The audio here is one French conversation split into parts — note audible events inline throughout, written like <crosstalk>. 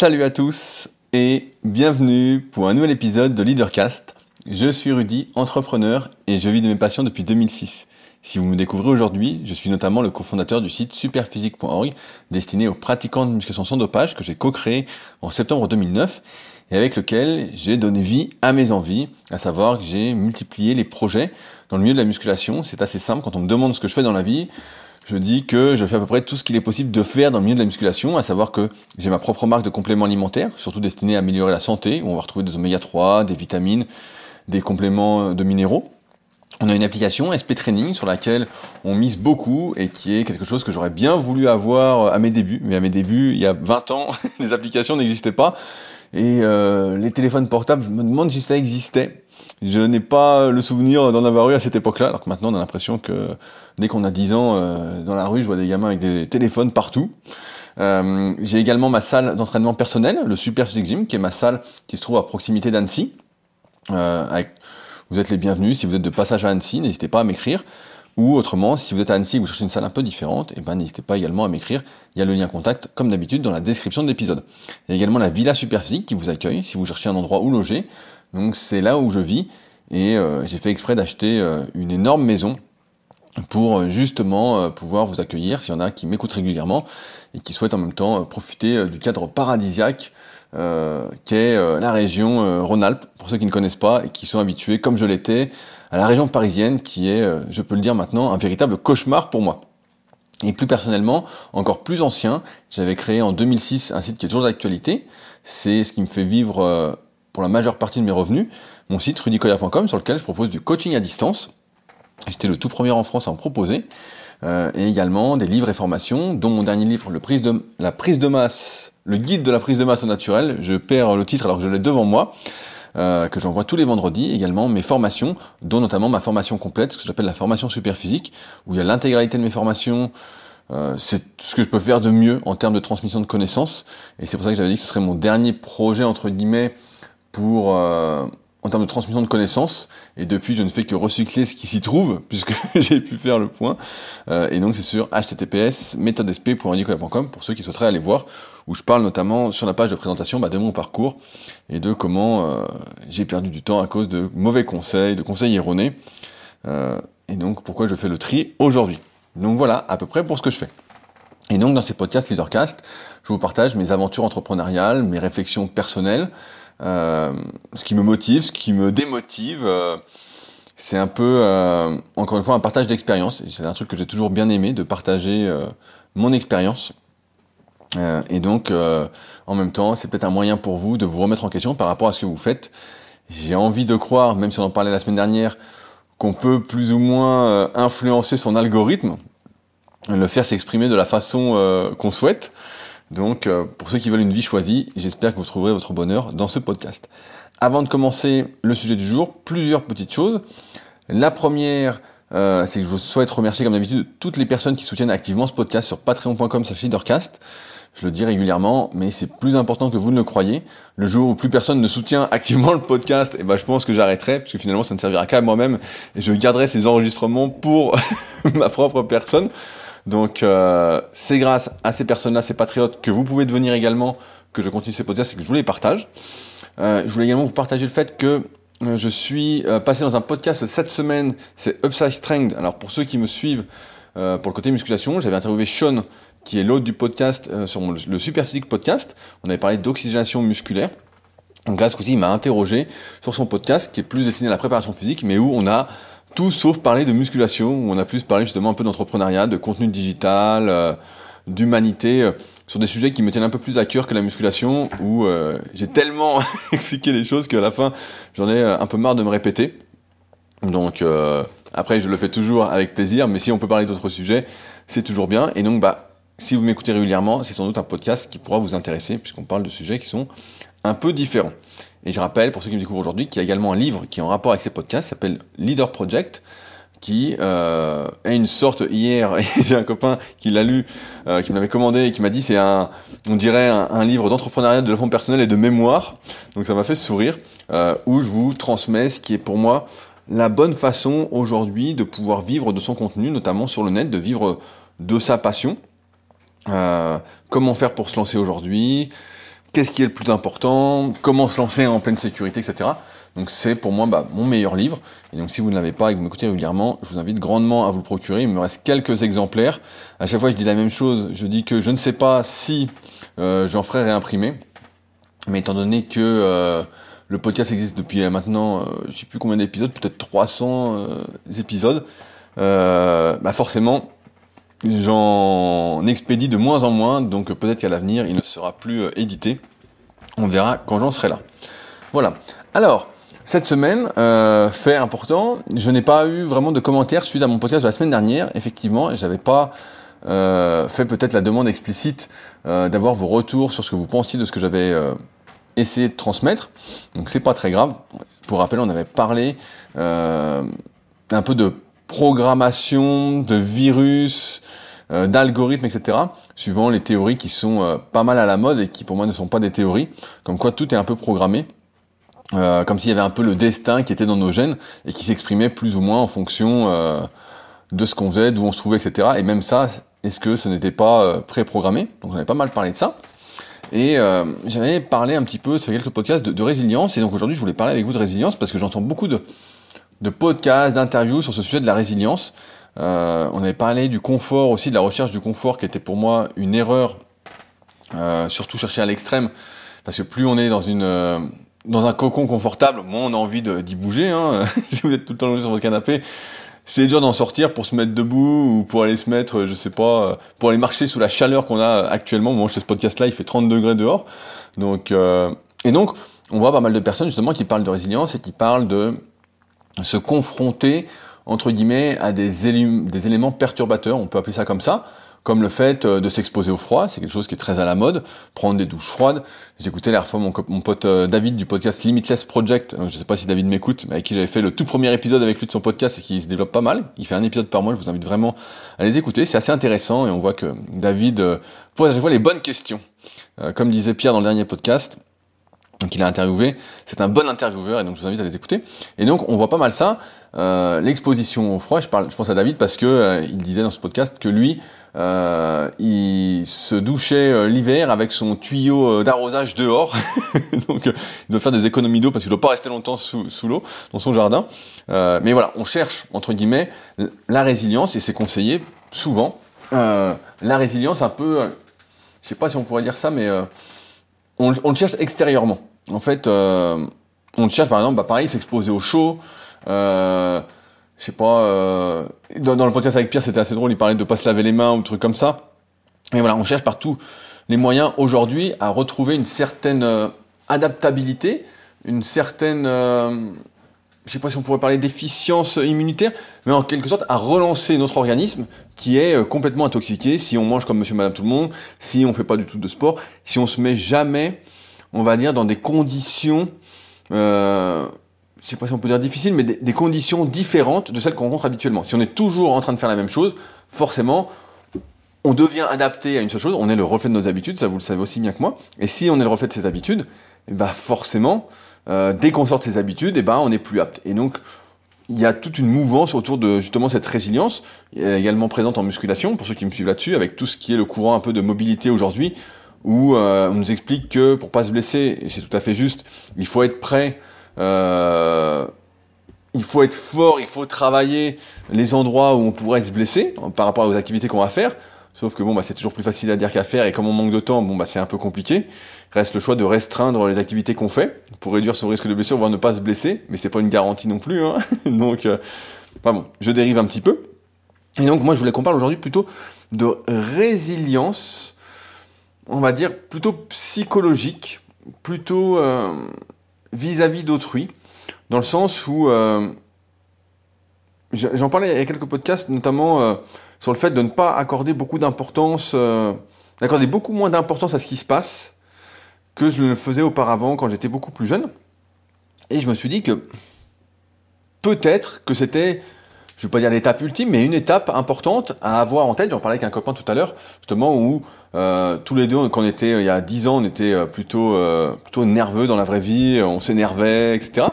Salut à tous et bienvenue pour un nouvel épisode de Leadercast. Je suis Rudy, entrepreneur et je vis de mes passions depuis 2006. Si vous me découvrez aujourd'hui, je suis notamment le cofondateur du site superphysique.org destiné aux pratiquants de musculation sans dopage que j'ai co-créé en septembre 2009 et avec lequel j'ai donné vie à mes envies, à savoir que j'ai multiplié les projets dans le milieu de la musculation. C'est assez simple quand on me demande ce que je fais dans la vie je dis que je fais à peu près tout ce qu'il est possible de faire dans le milieu de la musculation, à savoir que j'ai ma propre marque de compléments alimentaires, surtout destinée à améliorer la santé, où on va retrouver des oméga 3, des vitamines, des compléments de minéraux. On a une application SP Training sur laquelle on mise beaucoup et qui est quelque chose que j'aurais bien voulu avoir à mes débuts. Mais à mes débuts, il y a 20 ans, <laughs> les applications n'existaient pas. Et euh, les téléphones portables, je me demande si ça existait. Je n'ai pas le souvenir d'en avoir eu à cette époque-là, alors que maintenant on a l'impression que dès qu'on a 10 ans, euh, dans la rue, je vois des gamins avec des téléphones partout. Euh, j'ai également ma salle d'entraînement personnel, le Super Physique Gym, qui est ma salle qui se trouve à proximité d'Annecy. Vous êtes les bienvenus. Si vous êtes de passage à Annecy, n'hésitez pas à m'écrire. Ou autrement, si vous êtes à Annecy et que vous cherchez une salle un peu différente, eh ben, n'hésitez pas également à m'écrire. Il y a le lien contact, comme d'habitude, dans la description de l'épisode. Il y a également la Villa Superphysique qui vous accueille si vous cherchez un endroit où loger. Donc c'est là où je vis et euh, j'ai fait exprès d'acheter euh, une énorme maison pour euh, justement pouvoir vous accueillir s'il y en a qui m'écoutent régulièrement et qui souhaitent en même temps profiter du cadre paradisiaque qu'est la région Rhône-Alpes, pour ceux qui ne connaissent pas et qui sont habitués, comme je l'étais, à la région parisienne qui est, je peux le dire maintenant, un véritable cauchemar pour moi. Et plus personnellement, encore plus ancien, j'avais créé en 2006 un site qui est toujours d'actualité. C'est ce qui me fait vivre pour la majeure partie de mes revenus, mon site rudicoya.com sur lequel je propose du coaching à distance. J'étais le tout premier en France à en proposer. Euh, et également des livres et formations, dont mon dernier livre, le prise de, la prise de masse, le guide de la prise de masse au naturel. Je perds le titre alors que je l'ai devant moi. Euh, que j'envoie tous les vendredis, également mes formations, dont notamment ma formation complète, ce que j'appelle la formation super physique, où il y a l'intégralité de mes formations, euh, c'est ce que je peux faire de mieux en termes de transmission de connaissances, et c'est pour ça que j'avais dit que ce serait mon dernier projet, entre guillemets, pour euh, en termes de transmission de connaissances. Et depuis, je ne fais que recycler ce qui s'y trouve, <laughs> puisque <laughs> j'ai pu faire le point. Euh, et donc, c'est sur https méthodesp.indicoya.com pour ceux qui souhaiteraient aller voir, où je parle notamment sur la page de présentation bah, de mon parcours et de comment euh, j'ai perdu du temps à cause de mauvais conseils, de conseils erronés. et donc, pourquoi je fais le tri aujourd'hui. Donc voilà, à peu près pour ce que je fais. Et donc dans ces podcasts Leadercast, je vous partage mes aventures entrepreneuriales, mes réflexions personnelles, euh, ce qui me motive, ce qui me démotive. Euh, c'est un peu, euh, encore une fois, un partage d'expérience. C'est un truc que j'ai toujours bien aimé, de partager mon expérience. et donc, en même temps, c'est peut-être un moyen pour vous de vous remettre en question par rapport à ce que vous faites. J'ai envie de croire, même si on en parlait la semaine dernière, qu'on peut plus ou moins influencer son algorithme, le faire s'exprimer de la façon qu'on souhaite. Donc, euh, pour ceux qui veulent une vie choisie, j'espère que vous trouverez votre bonheur dans ce podcast. Avant de commencer le sujet du jour, plusieurs petites choses. La première, euh, c'est que je vous souhaite remercier comme d'habitude toutes les personnes qui soutiennent activement ce podcast sur patreon.com leadercast. Je le dis régulièrement, mais c'est plus important que vous ne le croyez. Le jour où plus personne ne soutient activement le podcast, eh ben je pense que j'arrêterai, parce que finalement ça ne servira qu'à moi-même, et je garderai ces enregistrements pour <laughs> ma propre personne. Donc euh, c'est grâce à ces personnes-là, ces patriotes, que vous pouvez devenir également, que je continue ces podcasts et que je vous les partage. Euh, je voulais également vous partager le fait que euh, je suis passé dans un podcast cette semaine, c'est Upside Strength. Alors pour ceux qui me suivent pour le côté musculation, j'avais interviewé Sean, qui est l'hôte du podcast sur le Super Physique Podcast. On avait parlé d'oxygénation musculaire. Donc là, ce coup-ci, il m'a interrogé sur son podcast qui est plus destiné à la préparation physique, mais où on a tout sauf parler de musculation, où on a plus parlé justement un peu d'entrepreneuriat, de contenu digital, euh, d'humanité, euh, sur des sujets qui me tiennent un peu plus à cœur que la musculation, où euh, j'ai tellement <laughs> expliqué les choses qu'à la fin, j'en ai un peu marre de me répéter. Donc après, je le fais toujours avec plaisir, mais si on peut parler d'autres sujets, c'est toujours bien. Et donc, bah, si vous m'écoutez régulièrement, c'est sans doute un podcast qui pourra vous intéresser, puisqu'on parle de sujets qui sont un peu différents. Et je rappelle, pour ceux qui me découvrent aujourd'hui, qu'il y a également un livre qui est en rapport avec ces podcasts, qui s'appelle Leader Project, qui euh, est une sorte hier, <laughs> j'ai un copain qui l'a lu, euh, qui me l'avait commandé et qui m'a dit c'est un, on dirait un, livre d'entrepreneuriat, de développement personnel et de mémoire. Donc ça m'a fait sourire, euh, où je vous transmets ce qui est pour moi la bonne façon aujourd'hui de pouvoir vivre de son contenu, notamment sur le net, de vivre de sa passion. Comment faire pour se lancer aujourd'hui? Qu'est-ce qui est le plus important, comment se lancer en pleine sécurité, etc. Donc c'est pour moi bah, mon meilleur livre. Et donc si vous ne l'avez pas et que vous m'écoutez régulièrement, je vous invite grandement à vous le procurer. Il me reste quelques exemplaires. À chaque fois je dis la même chose. Je dis que je ne sais pas si euh, j'en ferai réimprimer. Mais étant donné que euh, le podcast existe depuis euh, maintenant, je ne sais plus combien d'épisodes, peut-être 300 épisodes, bah forcément j'en expédie de moins en moins. Donc peut-être qu'à l'avenir il ne sera plus édité. On verra quand j'en serai là. Voilà. Alors, cette semaine, euh, fait important, je n'ai pas eu vraiment de commentaires suite à mon podcast de la semaine dernière. Effectivement, j'avais pas euh, fait peut-être la demande explicite euh, d'avoir vos retours sur ce que vous pensiez de ce que j'avais essayé de transmettre. Donc c'est pas très grave. Pour rappel, on avait parlé un peu de programmation, de virus, d'algorithmes, etc. Suivant les théories qui sont pas mal à la mode et qui pour moi ne sont pas des théories. Comme quoi tout est un peu programmé. Euh, comme s'il y avait un peu le destin qui était dans nos gènes et qui s'exprimait plus ou moins en fonction euh, de ce qu'on faisait, d'où on se trouvait, etc. Et même ça, est-ce que ce n'était pas euh, préprogrammé? Donc on avait pas mal parlé de ça. Et j'avais parlé un petit peu, sur quelques podcasts, de, résilience. Et donc aujourd'hui, je voulais parler avec vous de résilience parce que j'entends beaucoup de, de podcasts, d'interviews sur ce sujet de la résilience. on avait parlé du confort aussi, de la recherche du confort qui était pour moi une erreur, surtout chercher à l'extrême. Parce que plus on est dans une dans un cocon confortable, moi on a envie d'y bouger. Hein. <laughs> si vous êtes tout le temps sur votre canapé, c'est dur d'en sortir pour se mettre debout ou pour aller se mettre, je sais pas, pour aller marcher sous la chaleur qu'on a actuellement. Moi, je fais ce podcast-là, il fait 30 degrés dehors. Donc, euh, et donc, on voit pas mal de personnes justement qui parlent de résilience et qui parlent de se confronter entre guillemets à des, éléments perturbateurs, on peut appeler ça comme ça comme le fait euh, de s'exposer au froid, c'est quelque chose qui est très à la mode, prendre des douches froides. J'écoutais la fois mon, mon pote euh, David du podcast Limitless Project, euh, je sais pas si David m'écoute, mais avec qui j'avais fait le tout premier épisode avec lui de son podcast et qui se développe pas mal. Il fait un épisode par mois, je vous invite vraiment à les écouter, c'est assez intéressant et on voit que David pose à chaque fois les bonnes questions. Comme disait Pierre dans le dernier podcast, donc il a interviewé, c'est un bon intervieweur et donc je vous invite à les écouter. Et donc on voit pas mal ça, euh, l'exposition au froid. Je parle, je pense à David parce que euh, il disait dans ce podcast que lui, euh, il se douchait euh, l'hiver avec son tuyau d'arrosage dehors, <laughs> donc il doit faire des économies d'eau parce qu'il doit pas rester longtemps sous, sous l'eau dans son jardin. mais voilà, on cherche entre guillemets la résilience et c'est conseillé souvent la résilience un peu, je sais pas si on pourrait dire ça, mais on le cherche extérieurement. En fait, euh, on cherche par exemple, bah, pareil, s'exposer au chaud. Euh, je sais pas, euh, dans, le podcast avec Pierre, c'était assez drôle, il parlait de pas se laver les mains ou trucs comme ça. Et voilà, on cherche par tous les moyens aujourd'hui à retrouver une certaine euh, adaptabilité, une certaine, je sais pas si on pourrait parler d'efficience immunitaire, mais en quelque sorte à relancer notre organisme qui est complètement intoxiqué si on mange comme monsieur, madame, tout le monde, si on fait pas du tout de sport, si on se met jamais on va dire, dans des conditions, euh, je sais pas si on peut dire difficiles, mais des, conditions différentes de celles qu'on rencontre habituellement. Si on est toujours en train de faire la même chose, forcément, on devient adapté à une seule chose, on est le reflet de nos habitudes, ça vous le savez aussi bien que moi, et si on est le reflet de ses habitudes, ben forcément, euh, dès qu'on sort de ses habitudes, et eh ben on est plus apte. Et donc, il y a toute une mouvance autour de justement cette résilience, également présente en musculation, pour ceux qui me suivent là-dessus, avec tout ce qui est le courant un peu de mobilité aujourd'hui, où euh, on nous explique que pour pas se blesser, c'est tout à fait juste, il faut être prêt, euh, il faut être fort, il faut travailler les endroits où on pourrait se blesser par rapport aux activités qu'on va faire. Sauf que bon, bah, c'est toujours plus facile à dire qu'à faire, et comme on manque de temps, bon, bah, c'est un peu compliqué. Reste le choix de restreindre les activités qu'on fait pour réduire son risque de blessure, voire ne pas se blesser, mais c'est pas une garantie non plus. Hein. <laughs> donc, euh, bon, je dérive un petit peu. Et donc, moi, je voulais qu'on parle aujourd'hui plutôt de résilience on va dire, plutôt psychologique, plutôt euh, vis-à-vis d'autrui, dans le sens où euh, j'en parlais il y a quelques podcasts, notamment euh, sur le fait de ne pas accorder beaucoup d'importance, d'accorder beaucoup moins d'importance à ce qui se passe que je le faisais auparavant quand j'étais beaucoup plus jeune. Et je me suis dit que peut-être que c'était je vais pas dire l'étape ultime, mais une étape importante à avoir en tête. J'en parlais avec un copain tout à l'heure, justement, où euh, tous les deux, quand on était il y a dix ans, on était euh, plutôt euh, plutôt nerveux dans la vraie vie, on s'énervait, etc.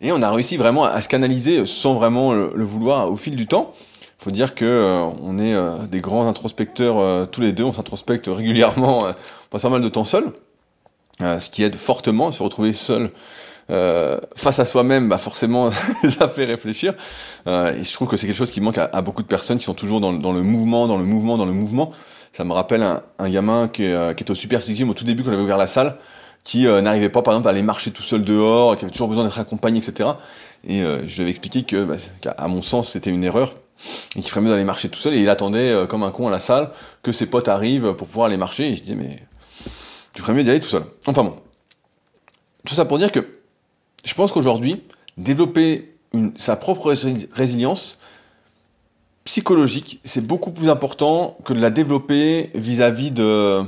Et on a réussi vraiment à, se canaliser sans vraiment le, vouloir au fil du temps. Faut dire que on est des grands introspecteurs tous les deux, on s'introspecte <laughs> régulièrement, on passe pas mal de temps seul. ce qui aide fortement à se retrouver seul euh, face à soi-même, bah forcément, <laughs> ça fait réfléchir. Euh, et je trouve que c'est quelque chose qui manque à, beaucoup de personnes qui sont toujours dans, dans, le mouvement, dans le mouvement, dans le mouvement. Ça me rappelle un, un gamin qui, euh, qui était au Super Six au tout début quand j'avais ouvert la salle, qui euh, n'arrivait pas, par exemple, à aller marcher tout seul dehors, qui avait toujours besoin d'être accompagné, etc. Et je lui avais expliqué que, bah, qu'à mon sens, c'était une erreur et qu'il ferait mieux d'aller marcher tout seul. Et il attendait comme un con à la salle que ses potes arrivent pour pouvoir aller marcher. Et je disais, mais tu ferais mieux d'y aller tout seul. Enfin bon. Tout ça pour dire que je pense qu'aujourd'hui, développer sa propre résilience psychologique, c'est beaucoup plus important que de la développer vis-à-vis de,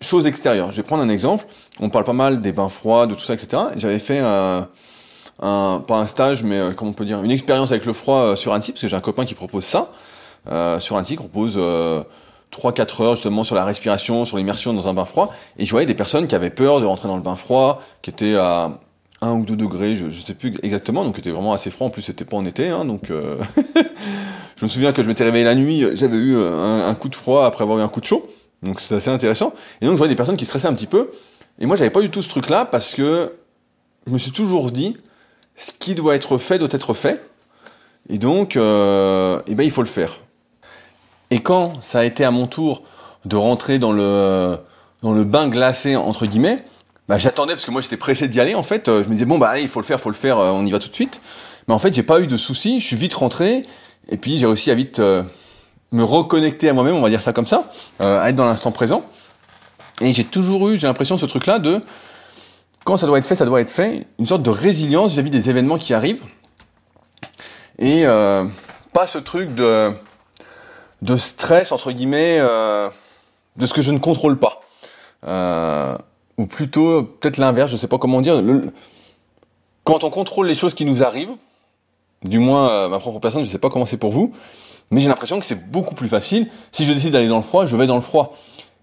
choses extérieures. Je vais prendre un exemple. On parle pas mal des bains froids, de tout ça, etc. J'avais fait un, pas un stage, mais euh, comment on peut dire, une expérience avec le froid euh, sur type, parce que j'ai un copain qui propose ça. Euh, sur un type, propose euh, 3-4 heures justement sur la respiration, sur l'immersion dans un bain froid. Et je voyais des personnes qui avaient peur de rentrer dans le bain froid, qui étaient à 1 ou 2 degrés, je, ne sais plus exactement, donc était vraiment assez froid. En plus, c'était pas en été, hein, donc euh... <laughs> je me souviens que je m'étais réveillé la nuit, j'avais eu un, coup de froid après avoir eu un coup de chaud, donc c'est assez intéressant. Et donc je voyais des personnes qui stressaient un petit peu, et moi j'avais pas du tout ce truc-là parce que je me suis toujours dit, ce qui doit être fait doit être fait, et donc, euh, eh ben il faut le faire. Et quand ça a été à mon tour de rentrer dans le, dans le bain glacé, entre guillemets, bah, j'attendais parce que moi j'étais pressé d'y aller en fait. Euh, je me disais bon bah allez, il faut le faire, il faut le faire, euh, on y va tout de suite. Mais en fait j'ai pas eu de soucis, je suis vite rentré et puis j'ai réussi à vite euh, me reconnecter à moi-même, on va dire ça comme ça, à être dans l'instant présent. Et j'ai toujours eu, j'ai l'impression ce truc-là de quand ça doit être fait, ça doit être fait, une sorte de résilience vis-à-vis des événements qui arrivent et pas ce truc de de stress, entre guillemets, euh, de ce que je ne contrôle pas. Euh, ou plutôt, peut-être l'inverse, je ne sais pas comment dire. Quand on contrôle les choses qui nous arrivent, du moins euh, ma propre personne, je ne sais pas comment c'est pour vous, mais j'ai l'impression que c'est beaucoup plus facile. Si je décide d'aller dans le froid, je vais dans le froid.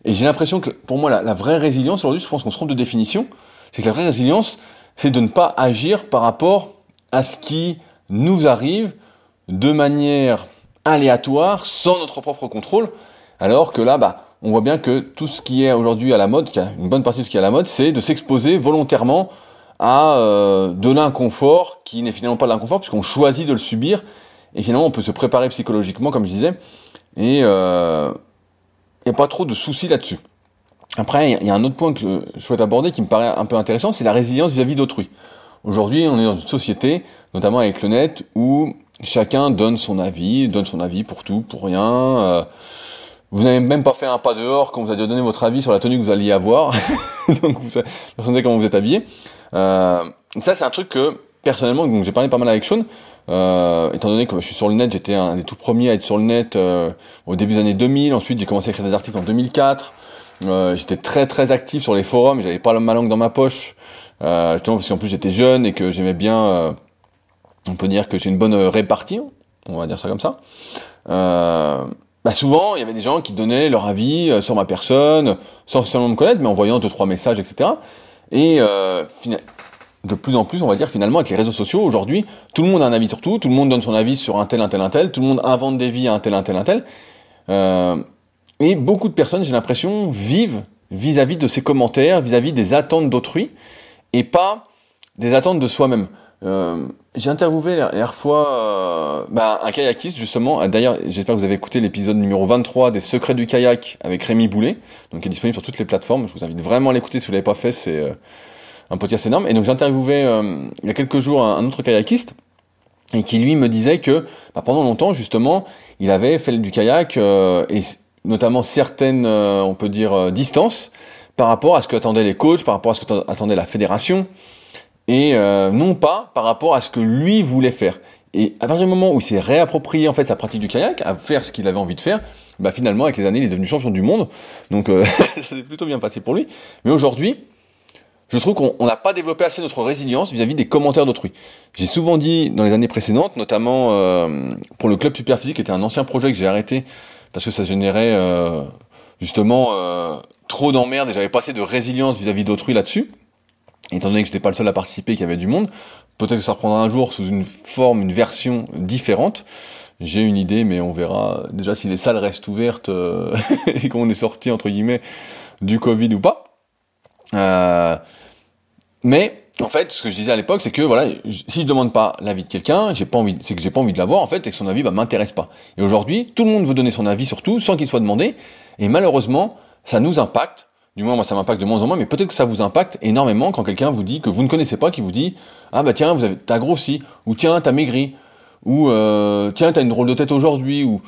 Et j'ai l'impression que pour moi, la vraie résilience, aujourd'hui, je pense qu'on se trompe de définition, c'est que la vraie résilience, c'est de ne pas agir par rapport à ce qui nous arrive de manière aléatoire, sans notre propre contrôle, alors que là, bah, on voit bien que tout ce qui est aujourd'hui à la mode, une bonne partie de ce qui est à la mode, c'est de s'exposer volontairement à euh, de l'inconfort, qui n'est finalement pas de l'inconfort, puisqu'on choisit de le subir, et finalement on peut se préparer psychologiquement, comme je disais, et il n'y a pas trop de soucis là-dessus. Après, il y a un autre point que je souhaite aborder qui me paraît un peu intéressant, c'est la résilience vis-à-vis d'autrui. Aujourd'hui, on est dans une société, notamment avec le net, où chacun donne son avis, donne son avis pour tout, pour rien. Euh, vous n'avez même pas fait un pas dehors quand vous avez donné votre avis sur la tenue que vous alliez avoir. <laughs> donc vous personne comment vous êtes habillé. Euh, ça c'est un truc que personnellement, donc j'ai parlé pas mal avec Sean. Euh, étant donné que je suis sur le net, j'étais un des tout premiers à être sur le net euh, au début des années 2000. Ensuite, j'ai commencé à écrire des articles en 2004. Euh, j'étais très très actif sur les forums. J'avais pas ma langue dans ma poche, euh, justement parce qu'en plus j'étais jeune et que j'aimais bien on peut dire que j'ai une bonne répartie, on va dire ça comme ça. Euh, bah souvent, il y avait des gens qui donnaient leur avis euh, sur ma personne, sans seulement me connaître, mais en voyant deux trois messages, etc. Et euh, de plus en plus, on va dire finalement avec les réseaux sociaux aujourd'hui, tout le monde a un avis sur tout, tout le monde donne son avis sur un tel, un tel, un tel, tout le monde invente des vies à un tel, un tel, un tel. Euh, et beaucoup de personnes, j'ai l'impression, vivent vis-à-vis de ces commentaires, vis-à-vis -vis des attentes d'autrui, et pas des attentes de soi-même. Euh, j'ai interviewé la dernière fois euh, bah, un kayakiste justement. D'ailleurs, j'espère que vous avez écouté l'épisode numéro 23 des secrets du kayak avec Rémi Boulet, donc qui est disponible sur toutes les plateformes. Je vous invite vraiment à l'écouter si vous l'avez pas fait. C'est euh, un podcast énorme. Et donc j'ai interviewé euh, il y a quelques jours un, autre kayakiste et qui lui me disait que bah, pendant longtemps justement, il avait fait du kayak et notamment certaines, on peut dire, distances par rapport à ce que attendaient les coachs, par rapport à ce que attendait la fédération et euh, non pas par rapport à ce que lui voulait faire. Et à partir du moment où il s'est réapproprié en fait sa pratique du kayak, à faire ce qu'il avait envie de faire, bah finalement avec les années il est devenu champion du monde, donc euh, <laughs> ça s'est plutôt bien passé pour lui. Mais aujourd'hui, je trouve qu'on n'a pas développé assez notre résilience vis-à-vis des commentaires d'autrui. J'ai souvent dit dans les années précédentes, notamment euh, pour le club super physique, qui était un ancien projet que j'ai arrêté parce que ça générait euh, justement trop d'emmerdes et j'avais pas assez de résilience vis-à-vis d'autrui là-dessus étant donné que j'étais pas le seul à participer, qu'il y avait du monde, peut-être que ça reprendra un jour sous une forme, une version différente. J'ai une idée, mais on verra déjà si les salles restent ouvertes euh, <laughs> et qu'on est sorti entre guillemets du Covid ou pas. mais en fait, ce que je disais à l'époque, c'est que voilà, si je demande pas l'avis de quelqu'un, j'ai pas envie, c'est que j'ai pas envie de l'avoir en fait, et que son avis bah, m'intéresse pas. Et aujourd'hui, tout le monde veut donner son avis sur tout, sans qu'il soit demandé, et malheureusement, ça nous impacte. Du moins, moi, ça m'impacte de moins en moins, mais peut-être que ça vous impacte énormément quand quelqu'un vous dit que vous ne connaissez pas, qui vous dit ah bah tiens, t'as grossi, ou tiens, t'as maigri, ou euh, tiens, t'as une drôle de tête aujourd'hui, ou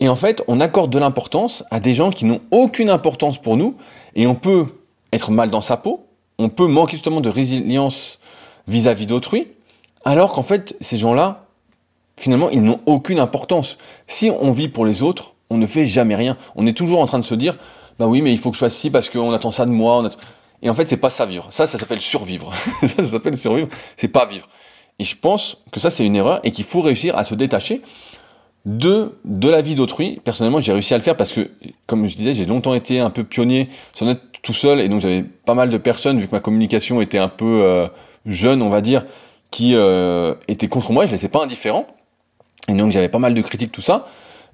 et en fait, on accorde de l'importance à des gens qui n'ont aucune importance pour nous, et on peut être mal dans sa peau, on peut manquer justement de résilience vis-à-vis d'autrui, alors qu'en fait, ces gens-là, finalement, ils n'ont aucune importance. Si on vit pour les autres, on ne fait jamais rien. On est toujours en train de se dire, bah oui, mais il faut que je fasse ci parce qu'on attend ça de moi. Et en fait, c'est pas ça vivre. Ça, ça s'appelle survivre. <laughs> ça, ça s'appelle survivre. C'est pas vivre. Et je pense que ça, c'est une erreur et qu'il faut réussir à se détacher de, de la vie d'autrui. Personnellement, j'ai réussi à le faire parce que, comme je disais, j'ai longtemps été un peu pionnier sans être tout seul et donc j'avais pas mal de personnes, vu que ma communication était un peu euh, jeune, on va dire, qui euh, étaient contre moi, je les laissais pas indifférents. Et donc j'avais pas mal de critiques, tout ça.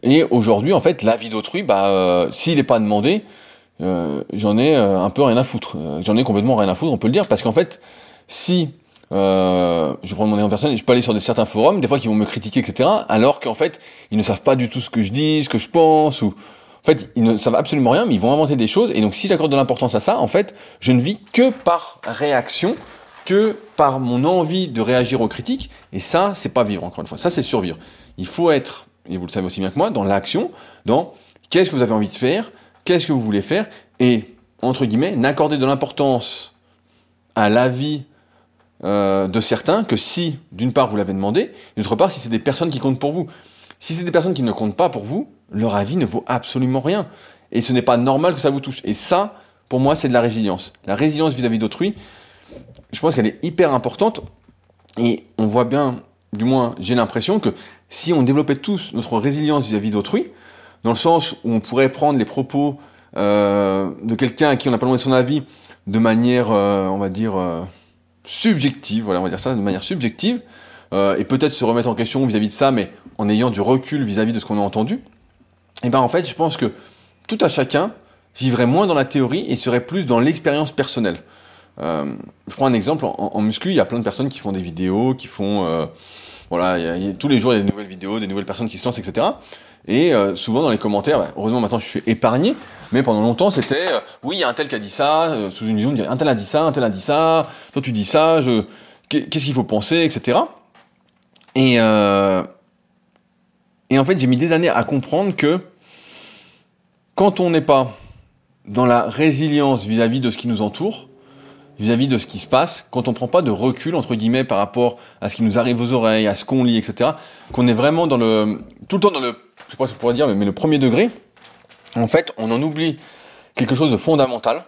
Et aujourd'hui, en fait, la vie d'autrui, bah, euh, s'il n'est pas demandé, j'en ai un peu rien à foutre. J'en ai complètement rien à foutre, on peut le dire, parce qu'en fait, si euh, je prends mon exemple personnel, je peux aller sur des, certains forums, des fois qui vont me critiquer, etc. Alors qu'en fait, ils ne savent pas du tout ce que je dis, ce que je pense, ou en fait, ils ne savent absolument rien, mais ils vont inventer des choses. Et donc, si j'accorde de l'importance à ça, en fait, je ne vis que par réaction, que par mon envie de réagir aux critiques. Et ça, c'est pas vivre, encore une fois. Ça, c'est survivre. Il faut être, et vous le savez aussi bien que moi, dans l'action, dans qu'est-ce que vous avez envie de faire, qu'est-ce que vous voulez faire, et, entre guillemets, n'accorder de l'importance à l'avis euh, de certains que si, d'une part, vous l'avez demandé, et d'autre part, si c'est des personnes qui comptent pour vous. Si c'est des personnes qui ne comptent pas pour vous, leur avis ne vaut absolument rien. Et ce n'est pas normal que ça vous touche. Et ça, pour moi, c'est de la résilience. La résilience vis-à-vis d'autrui, je pense qu'elle est hyper importante. Et on voit bien, du moins, j'ai l'impression que si on développait tous notre résilience vis-à-vis d'autrui, dans le sens où on pourrait prendre les propos euh, de quelqu'un à qui on n'a pas demandé son avis de manière, euh, on va dire, subjective, voilà, on va dire ça de manière subjective, euh, et peut-être se remettre en question vis-à-vis de ça, mais en ayant du recul vis-à-vis de ce qu'on a entendu, et ben en fait, je pense que tout à chacun vivrait moins dans la théorie et serait plus dans l'expérience personnelle. Euh, je prends un exemple, en, muscu, il y a plein de personnes qui font des vidéos, qui font... Voilà, tous les jours, il y a des nouvelles vidéos, des nouvelles personnes qui se lancent, etc. Et euh, souvent dans les commentaires, bah, heureusement maintenant je suis épargné, mais pendant longtemps c'était euh, oui il y a un tel qui a dit ça, euh, sous une vision, un tel a dit ça, un tel a dit ça, toi tu dis ça, je... qu'est-ce qu'il faut penser, etc. Et, et en fait j'ai mis des années à comprendre que quand on n'est pas dans la résilience vis-à-vis de ce qui nous entoure, vis-à-vis de ce qui se passe, quand on prend pas de recul entre guillemets par rapport à ce qui nous arrive aux oreilles, à ce qu'on lit, etc., qu'on est vraiment dans le tout le temps dans le je sais pas ce qu'on pourrait dire, mais le premier degré, en fait, on en oublie quelque chose de fondamental,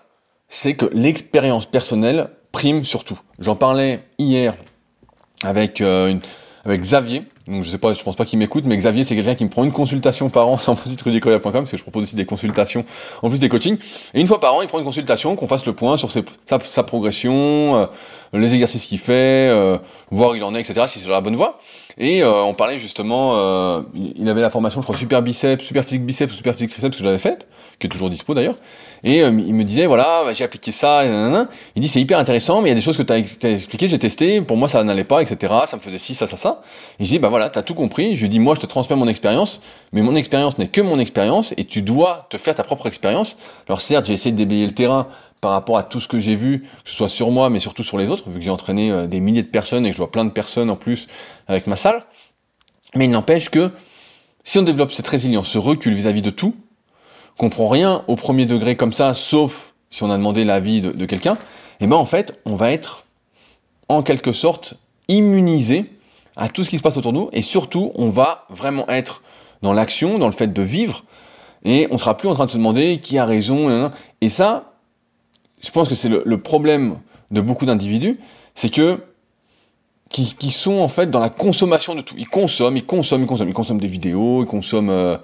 c'est que l'expérience personnelle prime surtout. J'en parlais hier avec, euh, avec Xavier, donc je sais pas, je pense pas qu'il m'écoute, mais Xavier c'est quelqu'un qui me prend une consultation par an sur mon site rudicoya.com parce que je propose aussi des consultations en plus des coachings. Et une fois par an, il prend une consultation, qu'on fasse le point sur sa, progression, euh, les exercices qu'il fait, euh, voir où il en est, etc. Si c'est sur la bonne voie. Et euh, on parlait justement, il avait la formation, je crois, super biceps, super physique biceps, super physique triceps que j'avais faite, qui est toujours dispo d'ailleurs. Et euh, il me disait, voilà, bah, j'ai appliqué ça, et il dit, c'est hyper intéressant, mais il y a des choses que tu as, expliquées, j'ai testé, pour moi ça n'allait pas, etc. Ça me faisait ci, ça, ça, ça. Et je dis, bah voilà, tu as tout compris. Je lui dis, moi je te transmets mon expérience, mais mon expérience n'est que mon expérience, et tu dois te faire ta propre expérience. Alors certes, j'ai essayé de déblayer le terrain par rapport à tout ce que j'ai vu, que ce soit sur moi, mais surtout sur les autres, vu que j'ai entraîné euh, des milliers de personnes et que je vois plein de personnes en plus avec ma salle. Mais il n'empêche que si on développe cette résilience, ce recul vis-à-vis de tout, comprend rien au premier degré comme ça, sauf si on a demandé l'avis de, quelqu'un, eh ben en fait, on va être en quelque sorte immunisé à tout ce qui se passe autour de nous, et surtout, on va vraiment être dans l'action, dans le fait de vivre, et on sera plus en train de se demander qui a raison, et ça, je pense que c'est le, problème de beaucoup d'individus, c'est que qui, qui, sont en fait dans la consommation de tout. Ils consomment, ils consomment, ils consomment, ils consomment des vidéos, ils consomment euh,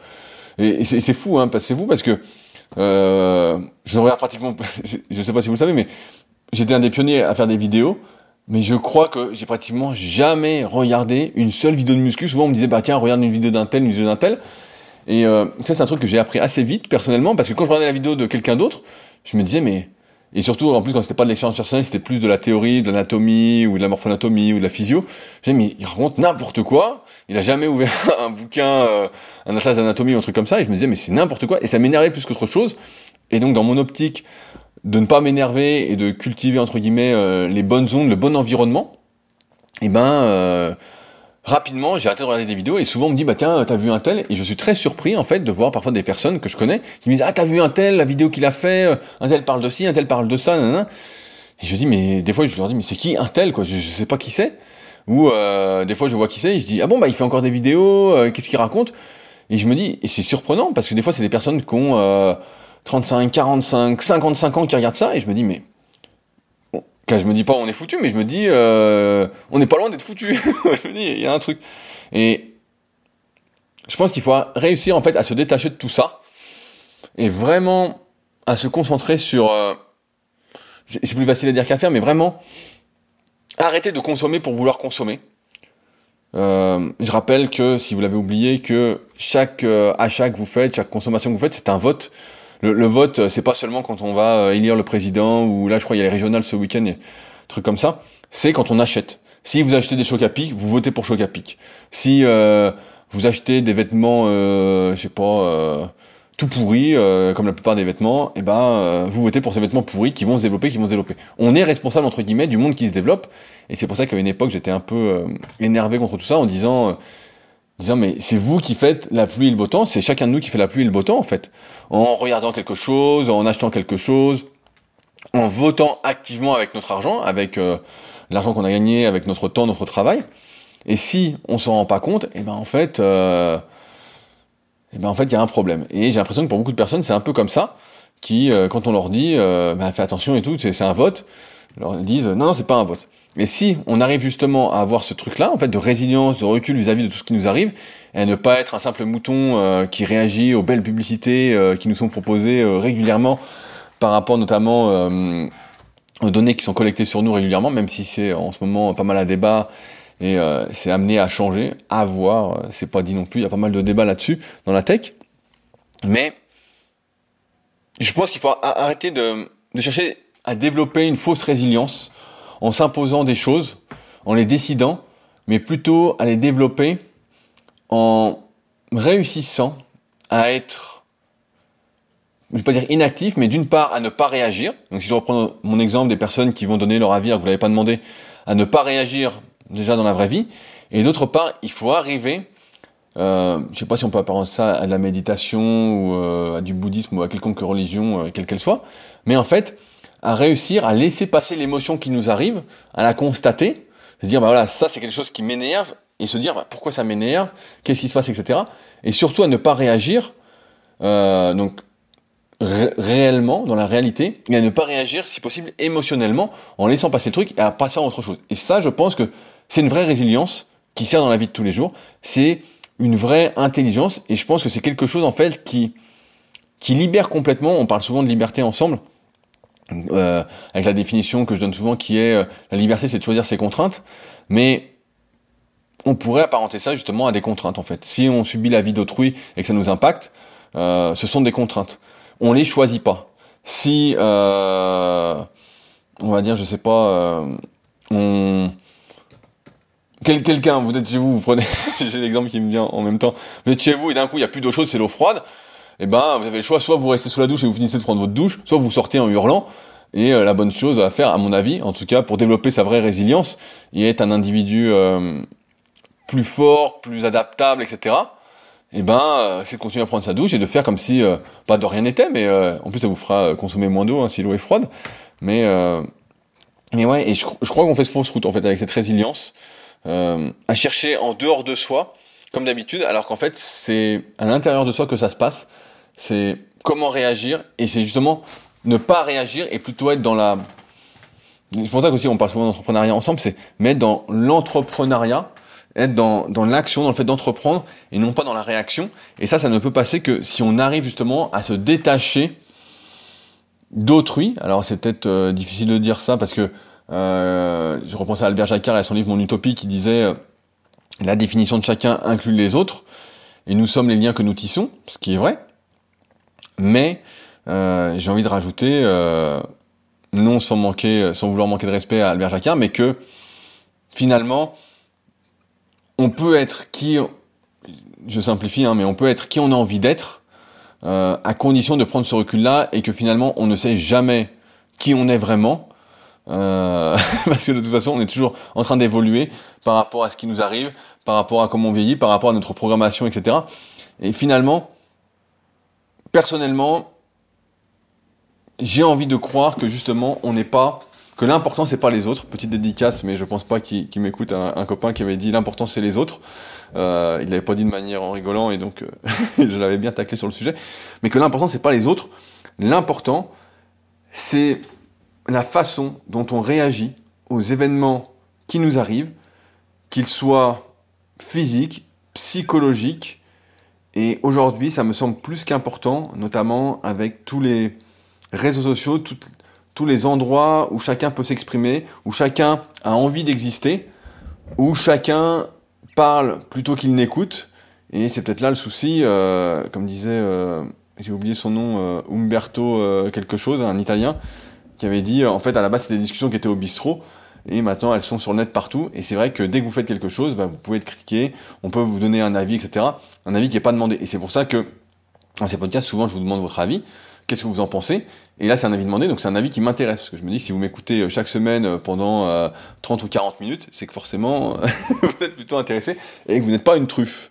et, c'est fou, hein, c'est fou parce que euh, je regarde pratiquement, <laughs> je sais pas si vous le savez, mais j'étais un des pionniers à faire des vidéos. Mais je crois que j'ai pratiquement jamais regardé une seule vidéo de muscu. Souvent, on me disait, bah tiens, regarde une vidéo d'un tel, une vidéo d'un tel. Et euh, ça, c'est un truc que j'ai appris assez vite, personnellement, parce que quand je regardais la vidéo de quelqu'un d'autre, je me disais, mais et surtout, en plus, quand c'était pas de l'expérience personnelle, c'était plus de la théorie, de l'anatomie, ou de la morphonatomie, ou de la physio. J'ai mais il raconte n'importe quoi. Il a jamais ouvert <laughs> un bouquin, euh, un atlas d'anatomie ou un truc comme ça. Et je me disais, mais c'est n'importe quoi. Et ça m'énervait plus qu'autre chose. Et donc, dans mon optique de ne pas m'énerver et de cultiver, entre guillemets, euh, les bonnes ondes, le bon environnement, et eh ben, euh, rapidement, j'ai arrêté de regarder des vidéos et souvent on me dit, bah tiens, t'as vu un tel? Et je suis très surpris, en fait, de voir parfois des personnes que je connais qui me disent, ah, t'as vu un tel, la vidéo qu'il a fait, euh, un tel parle de ci, un tel parle de ça, nanana. Et je dis, mais des fois, je leur dis, mais c'est qui un tel, quoi? Je, je sais pas qui c'est. Ou euh, des fois, je vois qui c'est et je dis, ah bon, bah il fait encore des vidéos, euh, qu'est-ce qu'il raconte? Et je me dis, et c'est surprenant parce que des fois, c'est des personnes qui ont 35, 45, 55 ans qui regardent ça et je me dis, mais je me dis pas on est foutu, mais je me dis euh, on n'est pas loin d'être foutu. <laughs> il y a un truc. Et je pense qu'il faut réussir en fait à se détacher de tout ça et vraiment à se concentrer sur. Euh, c'est plus facile à dire qu'à faire, mais vraiment arrêter de consommer pour vouloir consommer. Euh, je rappelle que si vous l'avez oublié, que chaque achat que vous faites, chaque consommation que vous faites, c'est un vote le, vote, euh, c'est pas seulement quand on va euh, élire le président, ou là je crois il y a les régionales ce week-end, et trucs comme ça, c'est quand on achète. Si vous achetez des chocs à pic, vous votez pour choc à pic. Si euh, vous achetez des vêtements, euh, je sais pas, tout pourris, comme la plupart des vêtements, et eh ben vous votez pour ces vêtements pourris qui vont se développer, qui vont se développer. On est responsable entre guillemets du monde qui se développe, et c'est pour ça qu'à une époque j'étais un peu énervé contre tout ça en disant disant mais c'est vous qui faites la pluie et le beau temps, c'est chacun de nous qui fait la pluie et le beau temps en fait. En regardant quelque chose, en achetant quelque chose, en votant activement avec notre argent, avec euh, l'argent qu'on a gagné, avec notre temps, notre travail. Et si on s'en rend pas compte, et eh ben en fait, euh, et eh ben en fait il y a un problème. Et j'ai l'impression que pour beaucoup de personnes c'est un peu comme ça, qui euh, quand on leur dit, euh, ben, fais attention et tout, c'est un vote, leur disent non non c'est pas un vote. Et si on arrive justement à avoir ce truc-là, en fait, de résilience, de recul vis-à-vis de tout ce qui nous arrive, et à ne pas être un simple mouton euh, qui réagit aux belles publicités euh, qui nous sont proposées euh, régulièrement par rapport notamment aux données qui sont collectées sur nous régulièrement, même si c'est en ce moment pas mal à débat et c'est amené à changer, à voir, c'est pas dit non plus, il y a pas mal de débats là-dessus dans la tech. Mais je pense qu'il faut arrêter de chercher à développer une fausse résilience en s'imposant des choses, en les décidant, mais plutôt à les développer en réussissant à être, je ne vais pas dire inactif, mais d'une part à ne pas réagir. Donc si je reprends mon exemple des personnes qui vont donner leur avis, que vous l'avez pas demandé, à ne pas réagir déjà dans la vraie vie. Et d'autre part, il faut arriver, euh, je ne sais pas si on peut apparenter ça à la méditation ou euh, à du bouddhisme ou à quelconque religion, euh, quelle qu'elle soit, mais en fait, à réussir à laisser passer l'émotion qui nous arrive, à la constater, se dire bah voilà ça c'est quelque chose qui m'énerve et se dire bah, pourquoi ça m'énerve, qu'est-ce qui se passe, etc. Et surtout à ne pas réagir euh, donc réellement dans la réalité et à ne pas réagir si possible émotionnellement en laissant passer le truc et à passer à autre chose. Et ça je pense que c'est une vraie résilience qui sert dans la vie de tous les jours. C'est une vraie intelligence et je pense que c'est quelque chose en fait qui qui libère complètement. On parle souvent de liberté ensemble euh, avec la définition que je donne souvent qui est euh, la liberté c'est de choisir ses contraintes, mais on pourrait apparenter ça justement à des contraintes en fait. Si on subit la vie d'autrui et que ça nous impacte, euh, ce sont des contraintes. On les choisit pas. Si euh, on va dire, je sais pas, euh, on Quel, quelqu'un, vous êtes chez vous, vous prenez, <laughs> j'ai l'exemple qui me vient en même temps, vous êtes chez vous et d'un coup il y a plus d'eau chaude, c'est l'eau froide eh ben vous avez le choix, soit vous restez sous la douche et vous finissez de prendre votre douche, soit vous sortez en hurlant. Et euh, la bonne chose à faire, à mon avis, en tout cas pour développer sa vraie résilience et être un individu euh, plus fort, plus adaptable, etc. Et eh ben, euh, c'est de continuer à prendre sa douche et de faire comme si pas de rien n'était, mais en plus ça vous fera consommer moins d'eau hein, si l'eau est froide. Mais mais ouais, et je, je crois qu'on fait ce fausse route en fait avec cette résilience à chercher en dehors de soi, comme d'habitude, alors qu'en fait c'est à l'intérieur de soi que ça se passe c'est comment réagir, et c'est justement ne pas réagir et plutôt être dans la... C'est pour ça qu'aussi on parle souvent d'entrepreneuriat ensemble, c'est mettre dans l'entrepreneuriat, être dans, dans l'action, dans le fait d'entreprendre, et non pas dans la réaction. Et ça, ça ne peut passer que si on arrive justement à se détacher d'autrui. Alors c'est peut-être euh, difficile de dire ça parce que euh, je repense à Albert Jacquard et à son livre Mon Utopie qui disait euh, la définition de chacun inclut les autres et nous sommes les liens que nous tissons, ce qui est vrai. Mais euh, j'ai envie de rajouter, euh, non sans manquer, sans vouloir manquer de respect à Albert Jacquard, mais que finalement, on peut être qui, je simplifie, hein, mais on peut être qui on a envie d'être, euh, à condition de prendre ce recul-là et que finalement on ne sait jamais qui on est vraiment, euh, <laughs> parce que de toute façon on est toujours en train d'évoluer par rapport à ce qui nous arrive, par rapport à comment on vieillit, par rapport à notre programmation, etc. Et finalement, personnellement, j'ai envie de croire que justement on n'est pas que l'important c'est pas les autres. Petite dédicace, mais je pense pas qu'il m'écoute un, copain qui avait dit l'important c'est les autres. Euh, il l'avait pas dit de manière en rigolant et donc euh, <laughs> je l'avais bien taclé sur le sujet. Mais que l'important c'est pas les autres. L'important c'est la façon dont on réagit aux événements qui nous arrivent, qu'ils soient physiques, psychologiques. Et aujourd'hui, ça me semble plus qu'important, notamment avec tous les réseaux sociaux, tous les endroits où chacun peut s'exprimer, où chacun a envie d'exister, où chacun parle plutôt qu'il n'écoute. Et c'est peut-être là le souci, euh, comme disait, euh, j'ai oublié son nom, euh, Umberto quelque chose, un Italien, qui avait dit, en fait, à la base, c'était des discussions qui étaient au bistrot, et maintenant elles sont sur le net partout. Et c'est vrai que dès que vous faites quelque chose, bah, vous pouvez être critiqué, on peut vous donner un avis, etc. Un avis qui n'est pas demandé. Et c'est pour ça que, dans ces podcasts, souvent, je vous demande votre avis qu'est-ce que vous en pensez? Et là, c'est un avis demandé, donc c'est un avis qui m'intéresse. Parce que je me dis si vous m'écoutez euh, chaque semaine euh, pendant 30 euh, ou 40 minutes, c'est que forcément, <laughs> vous êtes plutôt intéressé et que vous n'êtes pas une truffe.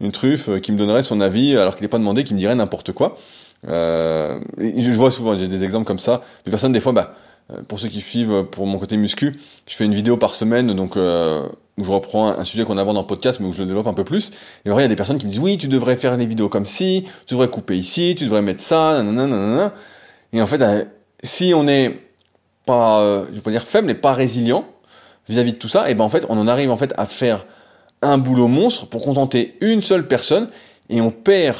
Une truffe qui me donnerait son avis alors qu'il n'est pas demandé, qui me dirait n'importe quoi. je vois souvent, j'ai des exemples comme ça, de personnes, des fois, bah, pour ceux qui suivent pour mon côté muscu, je fais une vidéo par semaine, donc où je reprends un, sujet qu'on aborde en podcast, mais où je le développe un peu plus. Et alors, il y a des personnes qui me disent, oui, tu devrais faire des vidéos comme ci, tu devrais couper ici, tu devrais mettre ça, nanana, Et en fait, euh, si on n'est pas, euh, je vais pas dire faible, mais pas résilient vis-à-vis de tout ça, et ben en fait, on en arrive en fait à faire un boulot monstre pour contenter une seule personne, et on perd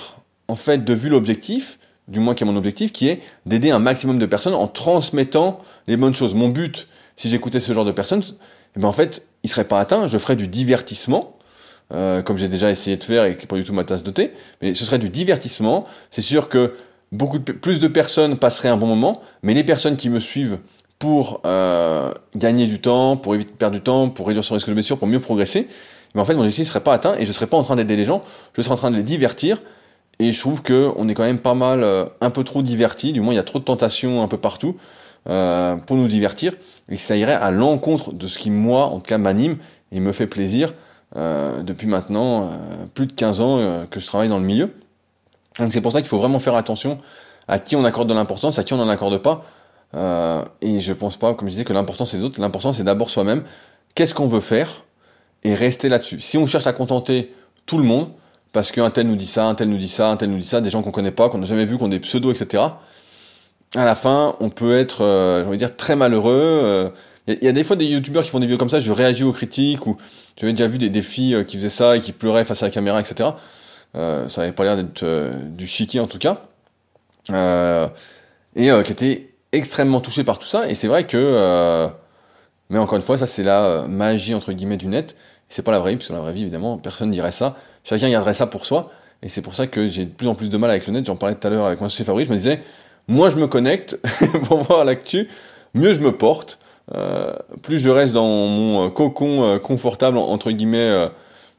en fait de vue l'objectif, du moins qui est mon objectif, qui est d'aider un maximum de personnes en transmettant les bonnes choses. Mon but, si j'écoutais ce genre de personnes, et ben en fait, il serait pas atteint. Je ferais du divertissement, euh, comme j'ai déjà essayé de faire et qui n'est pas du tout ma tasse de thé. Mais ce serait du divertissement. C'est sûr que beaucoup plus de personnes passeraient un bon moment, mais les personnes qui me suivent pour euh, gagner du temps, pour éviter de perdre du temps, pour réduire son risque de blessure, pour mieux progresser, mais en fait mon objectif ne serait pas atteint et je ne serais pas en train d'aider les gens, je serais en train de les divertir. Et je trouve qu'on est quand même pas mal, euh, un peu trop diverti, du moins il y a trop de tentations un peu partout. Euh, pour nous divertir, et ça irait à l'encontre de ce qui, moi, en tout cas, m'anime et me fait plaisir euh, depuis maintenant plus de 15 ans que je travaille dans le milieu. Donc c'est pour ça qu'il faut vraiment faire attention à qui on accorde de l'importance, à qui on n'en accorde pas. et je pense pas, comme je disais, que l'important c'est les autres. L'important c'est d'abord soi-même. Qu'est-ce qu'on veut faire et rester là-dessus? Si on cherche à contenter tout le monde, parce qu'un tel nous dit ça, un tel nous dit ça, un tel nous dit ça, des gens qu'on connaît pas, qu'on n'a jamais vu, qu'on des pseudos, etc à la fin, on peut être, euh, j'ai envie de dire, très malheureux. Il euh, y, a des fois des youtubeurs qui font des vidéos comme ça, je réagis aux critiques, ou j'avais déjà vu des, des filles euh, qui faisaient ça et qui pleuraient face à la caméra, etc. Euh, ça avait pas l'air d'être du chiqui en tout cas. et qui étaient extrêmement touchés par tout ça. Et c'est vrai que... mais encore une fois, ça c'est la magie entre guillemets du net. C'est pas la vraie vie, parce que la vraie vie, évidemment, personne dirait ça. Chacun garderait ça pour soi. Et c'est pour ça que j'ai de plus en plus de mal avec le net. J'en parlais tout à l'heure avec moi, Fabrice. Je me disais, moins je me connecte <laughs> pour voir l'actu, mieux je me porte. Euh, plus je reste dans mon euh, cocon euh, confortable entre guillemets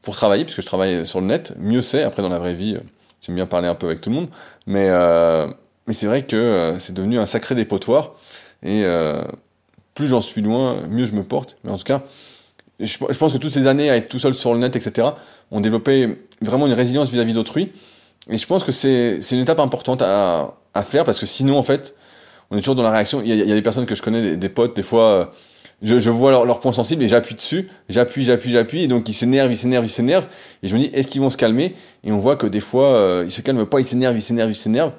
pour travailler, puisque je travaille sur le net, mieux c'est. Après dans la vraie vie, j'aime bien parler un peu avec tout le monde, mais mais c'est vrai que c'est devenu un sacré dépotoir et plus j'en suis loin, mieux je me porte. Mais en tout cas, je, pense que toutes ces années à être tout seul sur le net, etc., ont développé vraiment une résilience vis-à-vis d'autrui. Et je pense que c'est une étape importante à, faire parce que sinon, en fait, on est toujours dans la réaction. Il y a, des personnes que je connais, des, potes, des fois, euh, je, vois leur, leur point sensible et j'appuie dessus, j'appuie, j'appuie, j'appuie, et donc ils s'énervent, ils s'énervent, ils s'énervent, et je me dis, est-ce qu'ils vont se calmer? Et on voit que des fois, euh, ils se calment pas, ils s'énervent, ils s'énervent, ils s'énervent.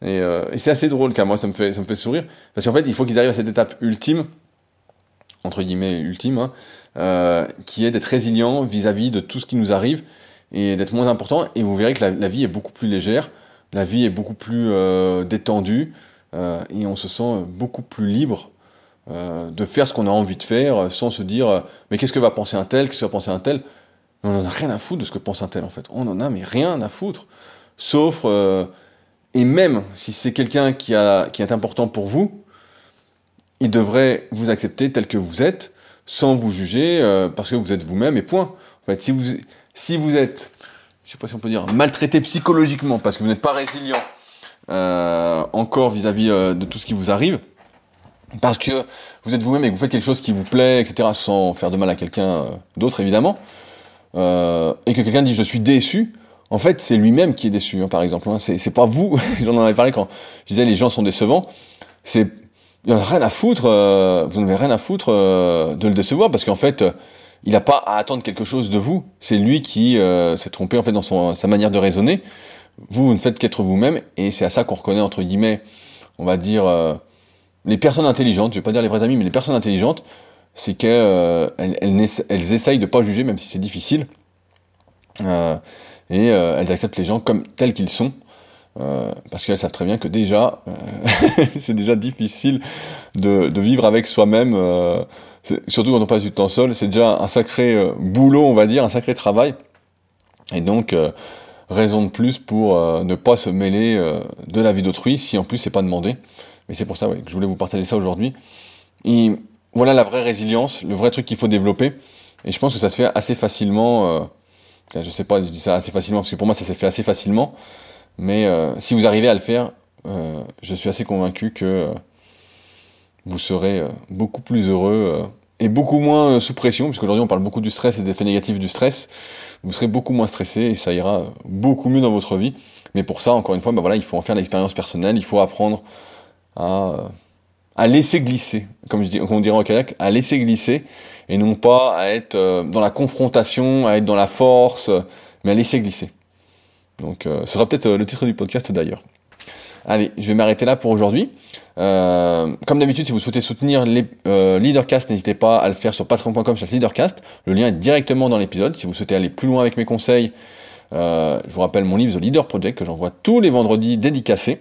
Et, euh, et c'est assez drôle, car moi, ça me fait, ça me fait sourire, parce qu'en fait, il faut qu'ils arrivent à cette étape ultime, entre guillemets ultime, hein, euh, qui est d'être résilient vis-à-vis de tout ce qui nous arrive et d'être moins important. Et vous verrez que la, vie est beaucoup plus légère la vie est beaucoup plus euh, détendue euh, et on se sent beaucoup plus libre de faire ce qu'on a envie de faire sans se dire mais qu'est-ce que va penser un tel, qu'est-ce que va penser un tel? On en a rien à foutre de ce que pense un tel en fait. On en a mais rien à foutre. Sauf et même si c'est quelqu'un qui, qui est important pour vous, il devrait vous accepter tel que vous êtes, sans vous juger, euh, parce que vous êtes vous-même et point. En fait, si vous, si vous êtes, je sais pas si on peut dire, maltraité psychologiquement, parce que vous n'êtes pas résilient, euh, encore vis-à-vis euh, de tout ce qui vous arrive, parce que vous êtes vous-même et que vous faites quelque chose qui vous plaît, etc., sans faire de mal à quelqu'un d'autre, évidemment, et que quelqu'un dit je suis déçu, en fait, c'est lui-même qui est déçu, hein, par exemple. Hein. C'est pas vous. <laughs> J'en avais parlé quand je disais les gens sont décevants. C'est rien à foutre. Euh, vous n'avez rien à foutre euh, de le décevoir parce qu'en fait, euh, il n'a pas à attendre quelque chose de vous. C'est lui qui s'est trompé en fait dans son, sa manière de raisonner. Vous, vous ne faites qu'être vous-même et c'est à ça qu'on reconnaît entre guillemets, on va dire les personnes intelligentes. Je vais pas dire les vrais amis, mais les personnes intelligentes, c'est qu'elles elles, elles, essayent de pas juger même si c'est difficile et elles acceptent les gens comme tels qu'ils sont. Euh, parce qu'elles savent très bien que déjà, euh, <laughs> c'est déjà difficile de, vivre avec soi-même, euh, surtout quand on passe du temps seul, c'est déjà un sacré boulot, on va dire, un sacré travail. Et donc, raison de plus pour ne pas se mêler de la vie d'autrui, si en plus c'est pas demandé. Mais c'est pour ça que je voulais vous partager ça aujourd'hui. Voilà la vraie résilience, le vrai truc qu'il faut développer. Et je pense que ça se fait assez facilement. je sais pas, je dis ça assez facilement parce que pour moi ça s'est fait assez facilement. Mais euh, si vous arrivez à le faire, euh, je suis assez convaincu que euh, vous serez beaucoup plus heureux et beaucoup moins sous pression, puisqu'aujourd'hui on parle beaucoup du stress et des effets négatifs du stress. Vous serez beaucoup moins stressé et ça ira beaucoup mieux dans votre vie. Mais pour ça, encore une fois, bah voilà, il faut en faire l'expérience personnelle, il faut apprendre à, à laisser glisser, comme, comme on dirait en kayak, à laisser glisser, et non pas à être dans la confrontation, à être dans la force, mais à laisser glisser. Donc euh, ce sera peut-être euh, le titre du podcast d'ailleurs. Allez, je vais m'arrêter là pour aujourd'hui. Euh, comme d'habitude, si vous souhaitez soutenir les Leadercast, n'hésitez pas à le faire sur patreon.com Leadercast. Le lien est directement dans l'épisode. Si vous souhaitez aller plus loin avec mes conseils, je vous rappelle mon livre The Leader Project que j'envoie tous les vendredis dédicacés.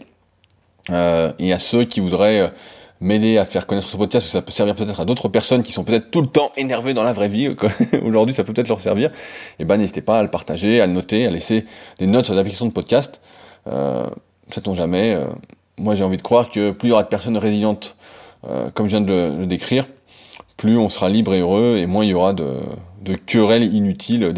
et à ceux qui voudraient m'aider à faire connaître ce podcast, que ça peut servir peut-être à d'autres personnes qui sont peut-être tout le temps énervées dans la vraie vie. <laughs> Aujourd'hui, ça peut peut-être leur servir. Et eh ben, n'hésitez pas à le partager, à le noter, à laisser des notes sur les applications de podcast. Euh, Sait-on jamais. Euh, moi, j'ai envie de croire que plus il y aura de personnes résilientes, euh, comme je viens de le, décrire, plus on sera libre et heureux, et moins il y aura de, querelles inutiles.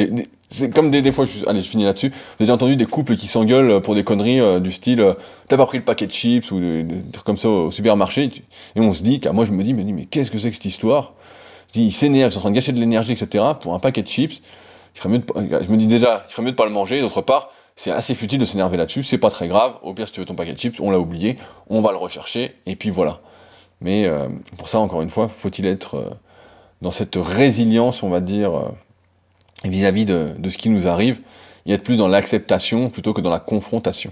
C'est comme des, des fois, je, allez, je finis là-dessus. Vous avez entendu des couples qui s'engueulent pour des conneries euh, du style, euh, t'as pas pris le paquet de chips ou des, trucs comme ça au supermarché. Et on se dit, car moi je me dis, mais, mais qu'est-ce que c'est que cette histoire? Je dis, ils s'énervent, ils sont en train de gâcher de l'énergie, etc. pour un paquet de chips. Il ferait mieux de, je me dis déjà, il ferait mieux de pas le manger. D'autre part, c'est assez futile de s'énerver là-dessus. C'est pas très grave. Au pire, si tu veux ton paquet de chips, on l'a oublié, on va le rechercher et puis voilà. Mais euh, pour ça, encore une fois, faut-il être dans cette résilience, on va dire vis-à-vis de, de, ce qui nous arrive, et être plus dans l'acceptation plutôt que dans la confrontation.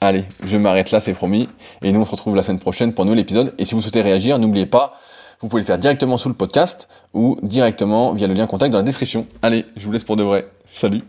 Allez, je m'arrête là, c'est promis, et nous on se retrouve la semaine prochaine pour un nouvel épisode, et si vous souhaitez réagir, n'oubliez pas, vous pouvez le faire directement sous le podcast, ou directement via le lien contact dans la description. Allez, je vous laisse pour de vrai. Salut